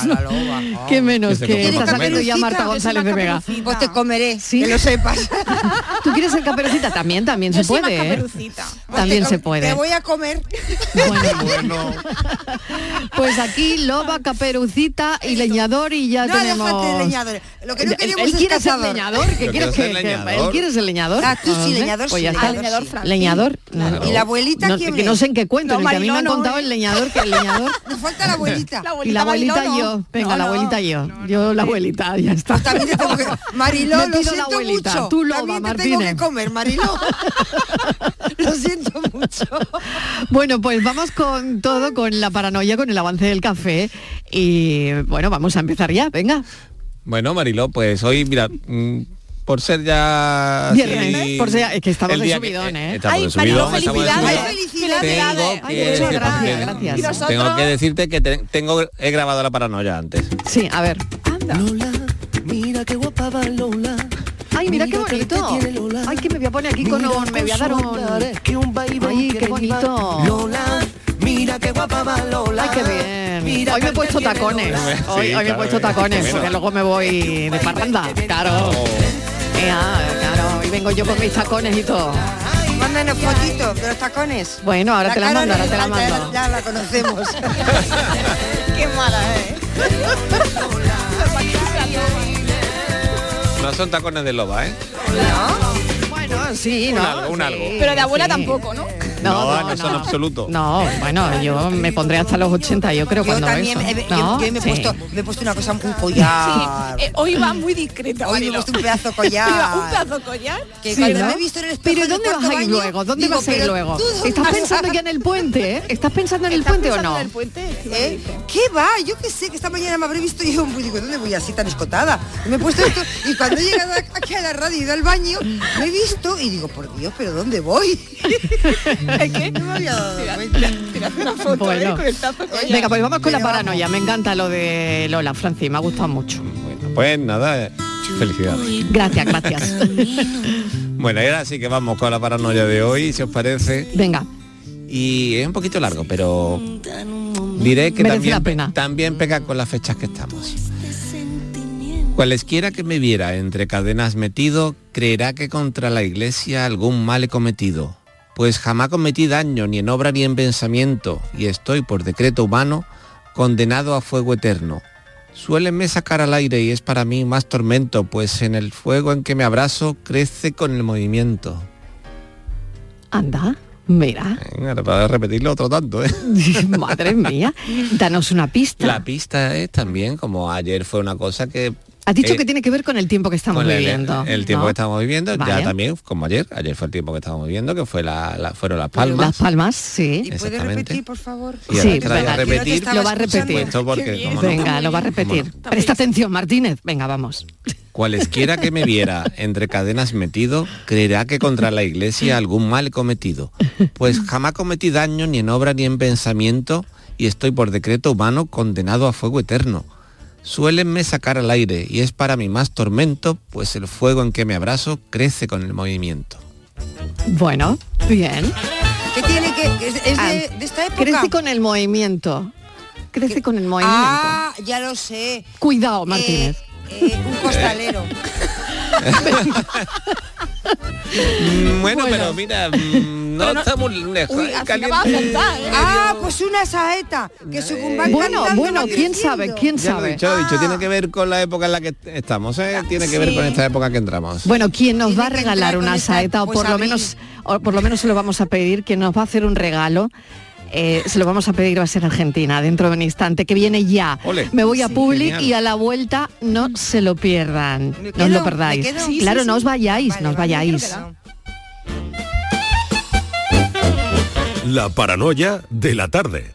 que menos Que está saliendo ya Marta González de Vega. Pues te comeré, que lo sepas. (laughs) ¿Tú quieres ser caperucita? También, también se puede. ¿eh? También se Te puede. voy a comer. (laughs) Pues aquí loba, caperucita y leñador y ya No, tenemos. déjate de leñador. Lo que no queremos él es quiere ser cazador. leñador, ¿qué quieres que, él quiere ser leñador? Tú sí, leñador pues sí. ya Ah, está. leñador. Leñador. Claro. ¿Y la abuelita no, quién que es? no sé en qué cuento, No, que a mí me han contado ¿eh? el leñador, que el leñador. (laughs) Nos falta la abuelita. y la abuelita Mariló yo. Venga, la abuelita yo. Yo la abuelita, ya está. Pues también te tengo que... (laughs) Mariló, lo la siento abuelita. mucho. Tú loba, también te tengo que comer, Mariló. (laughs) lo siento mucho. Bueno, pues vamos con todo, con la paranoia, con el avance del café. Y bueno, vamos a empezar ya, venga. Bueno, Mariló, pues hoy, mira, mm, por ser ya... Viernes, así, por ser- es que estamos de subidón, ¿eh? Estamos Ay, de Mariló, subidón, estamos de felicidades. subidón. Ay, felicidades. Tengo Ay, que gracias, gracias. Tengo que decirte que te- tengo he grabado la paranoia antes. Sí, a ver. Lola, mira qué guapa va Lola. Ay, mira qué Mira bonito. Lola. Ay, que me voy a poner aquí con un, me voy a dar un. que un Ay, qué bonito. Lola, mira qué guapa va Lola. Ay, qué bien. Mira hoy me he puesto tacones. (laughs) Hoy, Sí, hoy me he claro, puesto es que tacones porque luego me voy de parranda. Claro. Ea, claro. Y vengo yo con mis tacones y todo. Mándanos fotitos de los tacones. Bueno, ahora te la mando, no ahora te la mando. Ya, ya la conocemos. (laughs) Qué mala, ¿eh? No son tacones de loba, ¿eh? Bueno, sí, Un ¿no? algo, un algo. Pero de abuela sí. tampoco, ¿no? No, no, son absoluto. No, bueno, yo me pondré hasta los 80, yo creo, Yo cuando también, eso. he- yo, ¿No? yo me, he Sí. puesto, me he puesto una cosa, un collar. Eh, hoy va muy discreta. Hoy me he puesto un pedazo (laughs) collar. Un pedazo collar. Que Sí, cuando ¿no? me he visto en el espejo Pero ¿dónde vas a ir baño, luego? ¿Dónde digo, vas a ir luego? tú ¿Estás pensando ya en el puente? eh? ¿Estás pensando en el puente o no? el puente? ¿Eh? ¿Qué va? Yo qué sé, que esta mañana me habré visto yo y digo, ¿dónde voy así tan escotada? Y me he puesto esto y cuando he llegado aquí a la radio y ido al baño, me he visto y digo, por Dios, ¿pero dónde voy? (laughs) ¿Es (laughs) que? No me había dado cuenta. Tírate una foto Bueno. con el tazo collar. Venga, pues vamos con la vamos. paranoia. Me encanta lo de Lola, Francis, me ha gustado mucho. Bueno, pues nada, eh, felicidades. Gracias, gracias. (laughs) Bueno, y ahora sí que vamos con la paranoia de hoy, si os parece. Venga, Y es un poquito largo, pero diré que Merece también, la pena. también pega con las fechas que estamos. Cualesquiera que me viera entre cadenas metido, creerá que contra la iglesia algún mal he cometido. Pues jamás cometí daño ni en obra ni en pensamiento, y estoy por decreto humano condenado a fuego eterno. Suélenme sacar al aire y es para mí más tormento, pues en el fuego en que me abrazo crece con el movimiento. anda, mira. Venga, para repetirlo otro tanto, ¿eh? (laughs) Madre mía, danos una pista. La pista es también, como ayer fue una cosa que... Has dicho eh, que tiene que ver con el tiempo que estamos el- viviendo. El, tiempo ¿no? que estamos viviendo, Vale. ya también, como ayer, ayer fue el tiempo que estábamos viviendo, que fue la, la- fueron las palmas. Las palmas, sí. ¿Y puede Exactamente. repetir, por favor? Y Sí, voy a venga, repetir. lo va a repetir. Porque, no, Venga, lo va a repetir. Presta atención, Martínez. Venga, vamos. Cualesquiera que me viera entre cadenas metido, creerá que contra la iglesia algún mal he cometido. Pues jamás cometí daño ni en obra ni en pensamiento, y estoy por decreto humano condenado a fuego eterno. Suélenme sacar al aire, y es para mí más tormento, pues el fuego en que me abrazo crece con el movimiento. Bueno, bien. ¿Qué tiene qué? ¿Es, es Ah, de, de esta época? Crece con el movimiento. Crece con el movimiento. Ah, ya lo sé. Cuidado, Martínez. Eh, un costalero. (laughs) Mm, Bueno, pero mira, mm, no, estamos lejos. Uy, eh, va a ¿eh? Ah, pues una saeta. Que Bueno, bueno, quién sabe, quién Ya lo he sabe. dicho, lo dicho, tiene que ver con la época en la que estamos, ¿eh? Tiene que ver con esta época que entramos. Bueno, ¿quién nos va a regalar una esta- saeta o pues por lo menos o por lo menos se lo vamos a pedir que nos va a hacer un regalo? Eh, se lo vamos a pedir va a ser Argentina dentro de un instante que viene ya. Ole. Me voy a Sí, Public genial. y a la vuelta no se lo pierdan. ¿Me No os lo perdáis. Claro, sí, no os vayáis, Vale, no os vayáis. La paranoia de la tarde.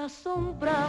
La sombra,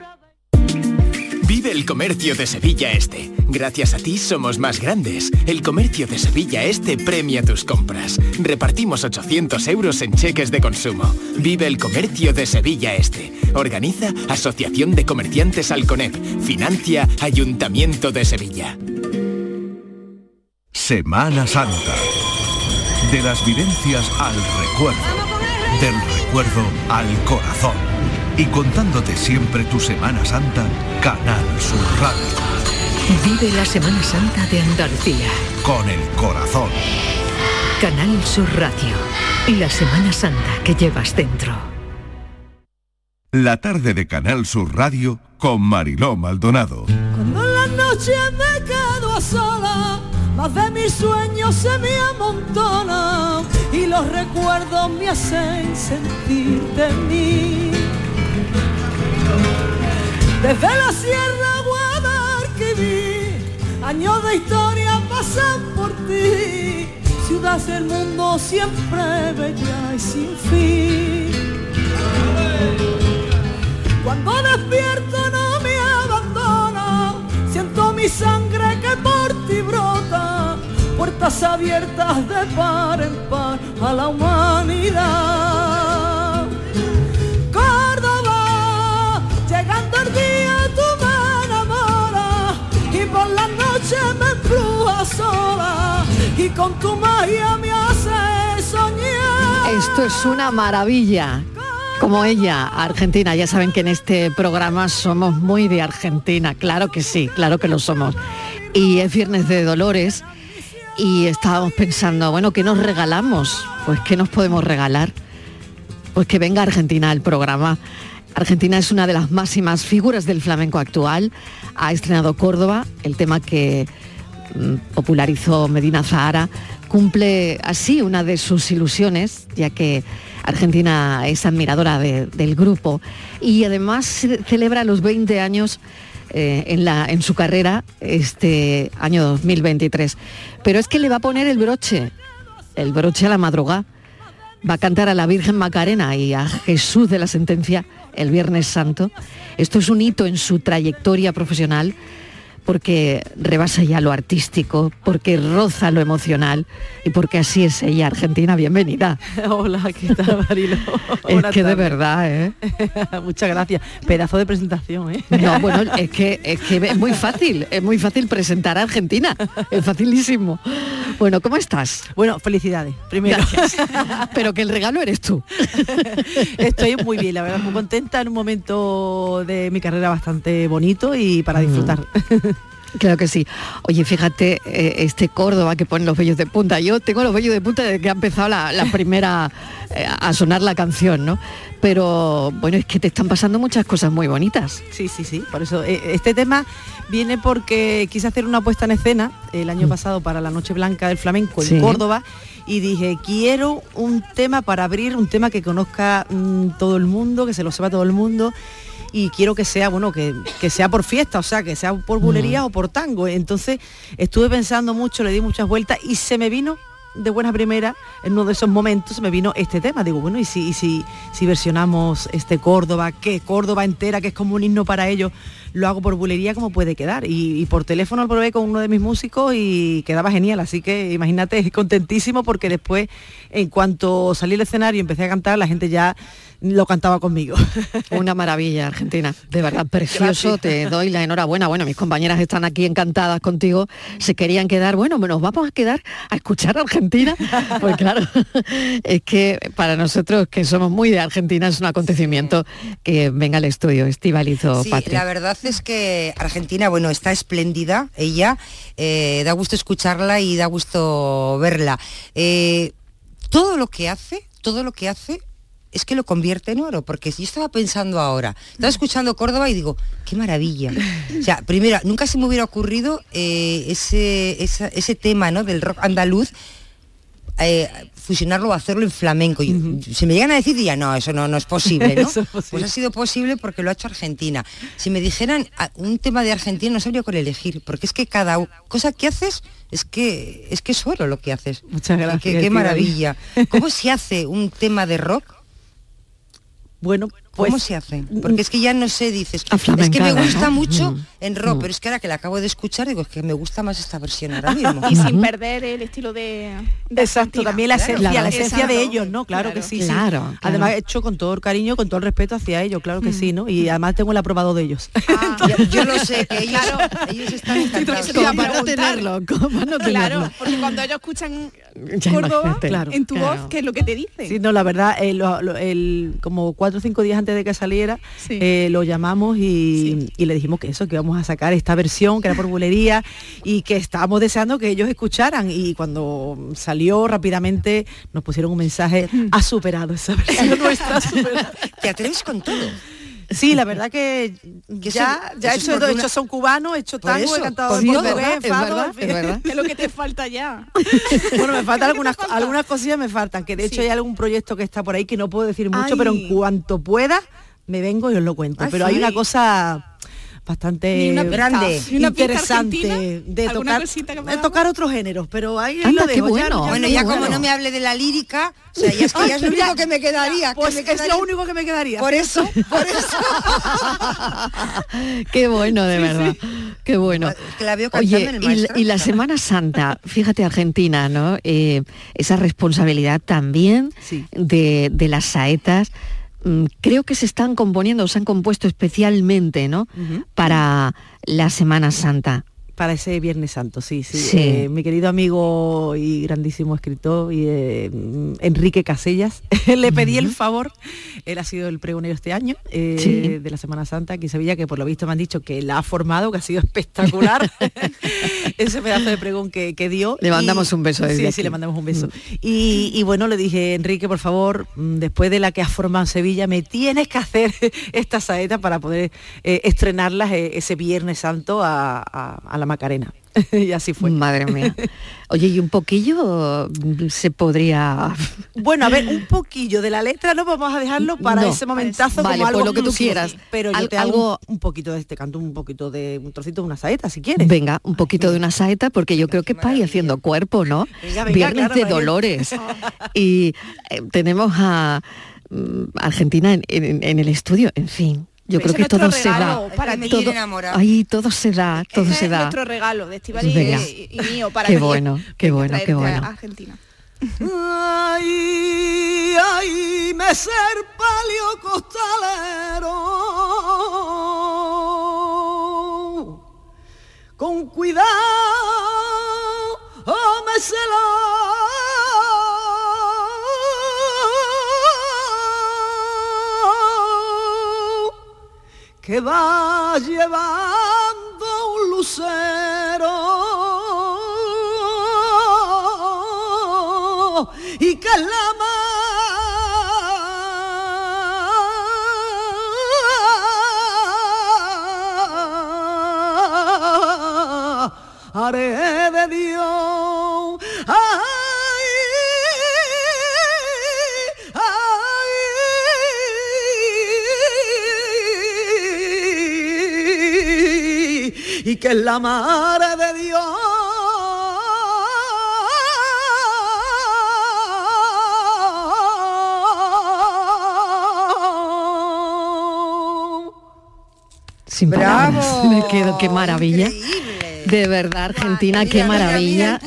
Vive el comercio de Sevilla Este. Gracias a ti somos más grandes. El comercio de Sevilla Este premia tus compras. Repartimos 800 euros en cheques de consumo. Vive el comercio de Sevilla Este. Organiza Asociación de Comerciantes Alconep. Financia Ayuntamiento de Sevilla. Semana Santa. De las vivencias al recuerdo. Del recuerdo al corazón. Y contándote siempre tu Semana Santa, Canal Sur Radio. Vive la Semana Santa de Andalucía. Con el corazón. Canal Sur Radio. La Semana Santa que llevas dentro. La tarde de Canal Sur Radio con Mariló Maldonado. Cuando en la noche me quedo a sola, más de mis sueños se me amontonan y los recuerdos me hacen sentir de mí. Desde la Sierra Guadalquivir, años de historia pasan por ti, ciudad del mundo siempre bella y sin fin. Cuando despierto no me abandona, siento mi sangre que por ti brota, puertas abiertas de par en par a la humanidad. Esto es una maravilla. Como ella, Argentina. Ya saben que en este programa somos muy de Argentina. Claro que sí, claro que lo somos. Y es Viernes de Dolores y estábamos pensando, bueno, ¿qué nos regalamos? Pues ¿qué nos podemos regalar? Pues que venga Argentina al programa. Argentina es una de las máximas figuras del flamenco actual. Ha estrenado Córdoba, el tema que popularizó Medina Zahara. Cumple así una de sus ilusiones, ya que Argentina es admiradora de- del grupo y además ce- celebra los 20 años eh, en, la, en su carrera este año 2023. Pero es que le va a poner el broche, el broche a la madrugada. Va a cantar a la Virgen Macarena y a Jesús de la Sentencia el Viernes Santo. Esto es un hito en su trayectoria profesional porque rebasa ya lo artístico, porque roza lo emocional y porque así es ella, Argentina, bienvenida. (laughs) Hola, ¿qué tal, Marilo? (laughs) Es que de verdad, ¿eh? (laughs) Muchas gracias. Pedazo de presentación, ¿eh? No, bueno, es que, es que es muy fácil, es muy fácil presentar a Argentina, es facilísimo. Bueno, ¿cómo estás? Bueno, felicidades, primero. Gracias. Pero que el regalo eres tú. Estoy muy bien, la verdad, muy contenta en un momento de mi carrera bastante bonito y para disfrutar. Claro que sí. Oye, fíjate, eh, este Córdoba que pone los vellos de punta. Yo tengo los vellos de punta desde que ha empezado la, la (laughs) primera eh, a sonar la canción, ¿no? Pero bueno, es que te están pasando muchas cosas muy bonitas. Sí, sí, sí. Por eso eh, este tema viene porque quise hacer una puesta en escena el año pasado para la Noche Blanca del Flamenco en Sí. Córdoba y dije, quiero un tema para abrir, un tema que conozca mm, todo el mundo, que se lo sepa todo el mundo y quiero que sea, bueno, que, que sea por fiesta, o sea, que sea por bulería o por tango. Entonces estuve pensando mucho, le di muchas vueltas y se me vino de buena primera, en uno de esos momentos me vino este tema. Digo, bueno, y si, y si, si versionamos este Córdoba, que Córdoba entera, que es como un himno para ellos, lo hago por bulería, ¿cómo puede quedar? Y, y por teléfono lo probé con uno de mis músicos y quedaba genial. Así que imagínate, (laughs) contentísimo porque después, en cuanto salí al escenario y empecé a cantar, la gente ya lo cantaba conmigo. (laughs) Una maravilla, Argentina. De verdad, precioso. Gracias. Te doy la enhorabuena. Bueno, mis compañeras están aquí encantadas contigo. Se querían quedar. Bueno, nos vamos a quedar a escuchar a Argentina. Pues claro, (laughs) es que para nosotros que somos muy de Argentina es un acontecimiento que venga al estudio. Estivalizo, Sí, Patria. la verdad es que Argentina, bueno, está espléndida, ella, eh, da gusto escucharla y da gusto verla. Eh, todo lo que hace, todo lo que hace es que lo convierte en oro, porque si yo estaba pensando ahora, estaba escuchando Córdoba y digo, qué maravilla. O sea, primero, nunca se me hubiera ocurrido eh, ese, esa- ese tema ¿no? del rock andaluz eh, fusionarlo o hacerlo en flamenco. Y, Si me llegan a decir, diría, no, eso no, no es posible, ¿no? (laughs) Eso es posible. Pues ha sido posible porque lo ha hecho Argentina. Si me dijeran ah, un tema de Argentina, no sabría cuál elegir, porque es que cada cosa que haces es que es que es oro lo que haces. Muchas gracias, Qué, maravilla. ¿Cómo se hace un tema de rock? Bueno, ¿Cómo pues- se hace? Porque es que ya no sé, dices, es que me gusta ¿no? mucho Mm. en rock, Mm. pero es que ahora que la acabo de escuchar, digo, es que me gusta más esta versión ahora (laughs) mismo. y sin perder el estilo de, de Exacto, Argentina. también la Claro, esencia, la claro. esencia de ellos, ¿no? Claro, que sí, sí. Claro. Además hecho con todo el cariño, con todo el respeto hacia ellos, claro que sí, ¿no? Y además tengo el aprobado de ellos. (laughs) yo, yo lo sé, que ellos, ellos están (laughs) encantados. No tenerlo, no tenerlo. Claro, porque cuando ellos escuchan Córdoba en tu claro. voz, ¿qué es lo que te dicen? Sí, no, la verdad, eh, lo- lo- el- como cuatro o cinco días antes de que saliera, Sí. eh, lo llamamos y, Sí. y le dijimos que eso, que íbamos a sacar esta versión, que era por bulería, y que estábamos deseando que ellos escucharan. Y cuando salió rápidamente nos pusieron un mensaje, ha superado esa versión nuestra. ha superado". (laughs) Te atreves con todo. Sí, la verdad que, ya, ya he eso es hecho, he hecho son cubano, he hecho Por tango, eso, he cantado todo. portugués, verdad, es fado, verdad, en fin. es verdad. ¿Qué es (laughs) lo que te falta ya? Bueno, me faltan algunas, falta? algunas cosillas me faltan, que de hecho Sí. hay algún proyecto que está por ahí que no puedo decir mucho, Ay. pero en cuanto pueda me vengo y os lo cuento. Ay, pero hay una cosa bastante una grande, una interesante de ¿alguna tocar, de tocar otros géneros, pero ahí Anda, lo dejo. bueno. ya Bueno, ya como no me hable de la lírica, o sea, ya es que ya es lo único que me quedaría. que Pues es lo único que me quedaría. Por eso, por eso. (laughs) Qué bueno, de Sí, verdad. Qué bueno. que la veo cantando Oye, el y la Semana Santa, fíjate Argentina, ¿no? Eh, esa responsabilidad también de, de las saetas. Mm, Creo que se están componiendo, se han compuesto especialmente, ¿no? Para la Semana Santa. Para ese Viernes Santo, sí, sí. Sí. Eh, mi querido amigo y grandísimo escritor y, eh, mm, Enrique Casellas, (laughs) le pedí el favor, él ha sido el pregonero este año eh, Sí. de la Semana Santa aquí en Sevilla, que por lo visto me han dicho que la ha formado, que ha sido espectacular (laughs) (laughs) ese pedazo de pregón que, que dio. Le mandamos un beso Sí, aquí. sí, le mandamos un beso. Y, y bueno, le dije, Enrique, por favor, mm, después de la que has formado en Sevilla, me tienes que hacer esta saeta para poder estrenarlas ese Viernes Santo a, a- a la Macarena. (laughs) y así fue. Madre mía. Oye, y un poquillo se podría... Bueno, a ver, un poquillo de la letra no vamos a dejarlo para No. ese momentazo Vale, como algo pues lo que tú quieras. Pero yo Al- te hago algo- un, un poquito de este canto, un poquito de un trocito de una saeta, si quieres. Venga, un poquito de una saeta, porque yo creo que es para ir haciendo cuerpo, ¿no? Venga, venga, Viernes claro, de. Dolores. (laughs) y eh, tenemos a mm, Argentina en, en- en el estudio, en fin. Yo creo que todo se da. para ti. todo, ahí todo se da, todo Ese se es da. nuestro regalo de Estivali Venga. y, y mío para Qué bueno, qué bueno, qué bueno. Argentina. Ay, ay, me ser palio costalero. Con cuidado, oh, me celo. Que va llevando un lucero y que la haré de Dios. Y que es la madre de Dios. Sin Bravo. (laughs) Me quedo, qué maravilla. De verdad, Argentina, qué maravilla.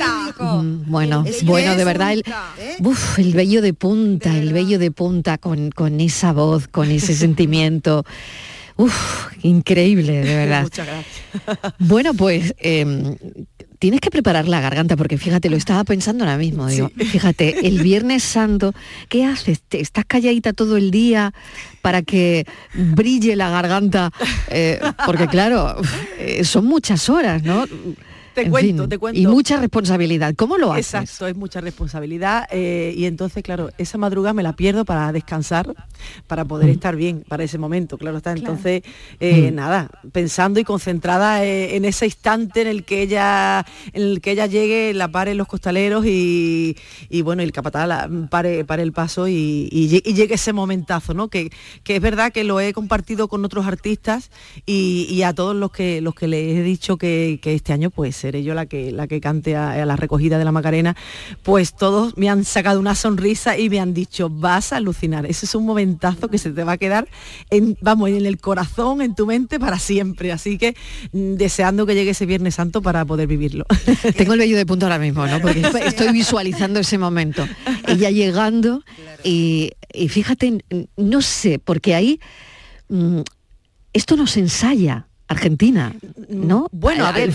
Bueno, bueno, de verdad, el, uf, el vello de punta, el vello de punta con, con esa voz, con ese (laughs) sentimiento. Uf, increíble, de (laughs) verdad. Muchas gracias. Bueno, pues em, tienes que preparar la garganta, porque fíjate, lo estaba pensando ahora mismo. Digo, fíjate, el Viernes Santo, ¿qué haces? ¿Te- ¿Estás calladita todo el día para que brille la garganta? Eh, porque claro, son muchas horas, ¿no? Te En cuento, fin, te cuento. Y mucha responsabilidad. ¿Cómo lo haces? Exacto, es mucha responsabilidad eh, y entonces, claro, esa madrugada me la pierdo para descansar, para poder estar bien para ese momento, claro está. Entonces, eh, Mm. nada, pensando y concentrada eh, en ese instante en el que ella, en el que ella llegue, la pare los costaleros y, y, bueno, y el capataz la- pare, pare el paso y, y lle- y llegue ese momentazo, ¿no? Que, que es verdad que lo he compartido con otros artistas y, y a todos los que los que les he dicho que, que este año pues seré yo la que la que cante a, a la recogida de la Macarena, pues todos me han sacado una sonrisa y me han dicho, vas a alucinar. Ese es un momentazo que se te va a quedar en, vamos, en el corazón, en tu mente para siempre. Así que mm, deseando que llegue ese Viernes Santo para poder vivirlo. (laughs) Tengo el vello de punta ahora mismo, ¿no? Porque (laughs) estoy- visualizando ese momento. Ella llegando y, y fíjate, no sé, porque ahí mm, esto no se ensaya. Argentina, ¿no? Bueno, a ver,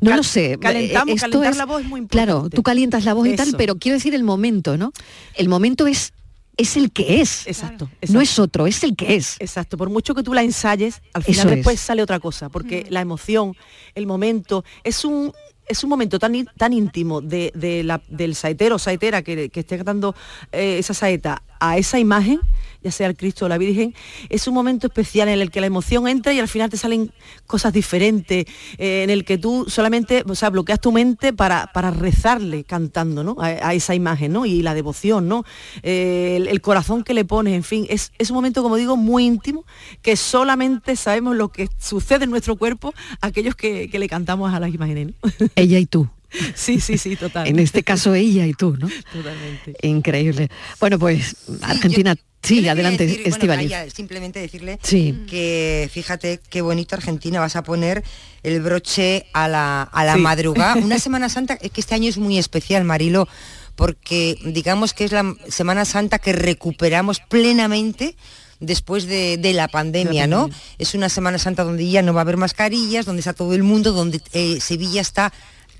no lo sé. calentamos- Esto calentar es- la voz es muy Claro, tú calientas la voz y tal, pero quiero decir el momento, ¿no? El momento es es el que es. Exacto, No es otro, es el que es. Exacto, por mucho que tú la ensayes, al final Eso es. después sale otra cosa, porque la emoción, el momento, es un es un momento tan, tan íntimo de, de la- del saetero o saetera que, que esté cantando eh, esa saeta a esa imagen, ya sea el Cristo o la Virgen, es un momento especial en el que la emoción entra y al final te salen cosas diferentes, eh, en el que tú solamente, o sea, bloqueas tu mente para, para rezarle cantando, ¿no? A, a esa imagen, ¿no? Y la devoción, ¿no? Eh, el, corazón que le pones, en fin, es, es un momento, como digo, muy íntimo, que solamente sabemos lo que sucede en nuestro cuerpo aquellos que, que le cantamos a las imágenes. Ella y tú. (laughs) Sí, sí, sí, total. En este caso ella y tú, ¿no? Totalmente. Increíble. Bueno, pues Argentina, sí, Yo quería adelante, decir, bueno, simplemente decirle Sí. que fíjate qué bonito Argentina, vas a poner el broche a la, a la Sí. madrugada. (laughs) Una Semana Santa es que este año es muy especial, Marilo, porque digamos que es la Semana Santa que recuperamos plenamente después de, de la pandemia, ¿no? Es una Semana Santa donde ya no va a haber mascarillas, donde está todo el mundo, donde eh, Sevilla está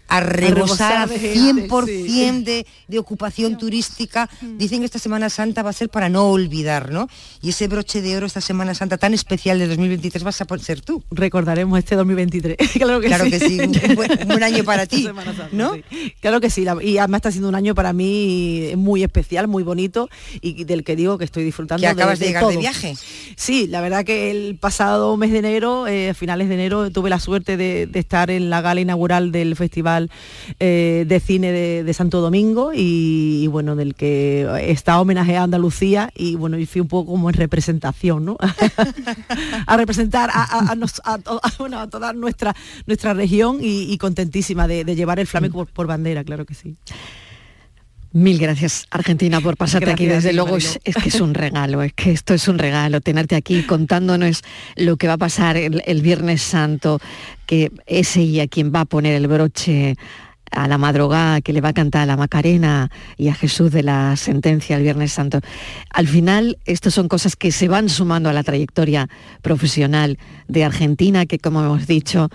a rebosar rebosar de gente, 100% de, de ocupación turística. Dicen que esta Semana Santa va a ser para no olvidar, ¿no? Y ese broche de oro, esta Semana Santa tan especial de 2023 vas a ser tú. Recordaremos este 2023. (laughs) claro que Claro sí. que sí, un buen, un buen año para ti, Santa, ¿no? sí. Claro que sí, y además está siendo un año para mí muy especial, muy bonito y del que digo que estoy disfrutando. Que acabas de llegar de viaje. Sí, la verdad que el pasado mes de enero, eh, a finales de enero, tuve la suerte de, de estar en la gala inaugural del Festival eh, de Cine de, Santo Domingo y, bueno, del que está homenaje a Andalucía y bueno, y fui un poco como en representación, ¿no? (laughs) a representar a, toda nuestra, nuestra región y, contentísima de, llevar el flamenco por bandera, claro que sí. Mil gracias, Argentina, por pasarte aquí. Gracias Desde luego es que es un regalo, es que esto es un regalo, tenerte aquí contándonos lo que va a pasar el, el Viernes Santo, que es ella quien va a poner el broche a la madrugada, que le va a cantar a la Macarena y a Jesús de la sentencia el Viernes Santo. Al final, estas son cosas que se van sumando a la trayectoria profesional de Argentina, que como hemos dicho,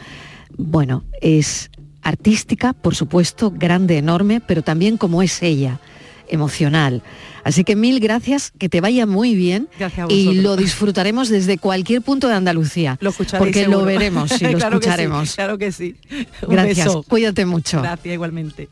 bueno, es artística, por supuesto, grande, enorme, pero también como es ella, emocional. Así que mil gracias, que te vaya muy bien Gracias a y lo disfrutaremos desde cualquier punto de Andalucía. Lo escucharéis porque lo (laughs) veremos y lo Claro que sí, escucharemos. claro que sí. Un Gracias, beso. cuídate mucho. Gracias igualmente.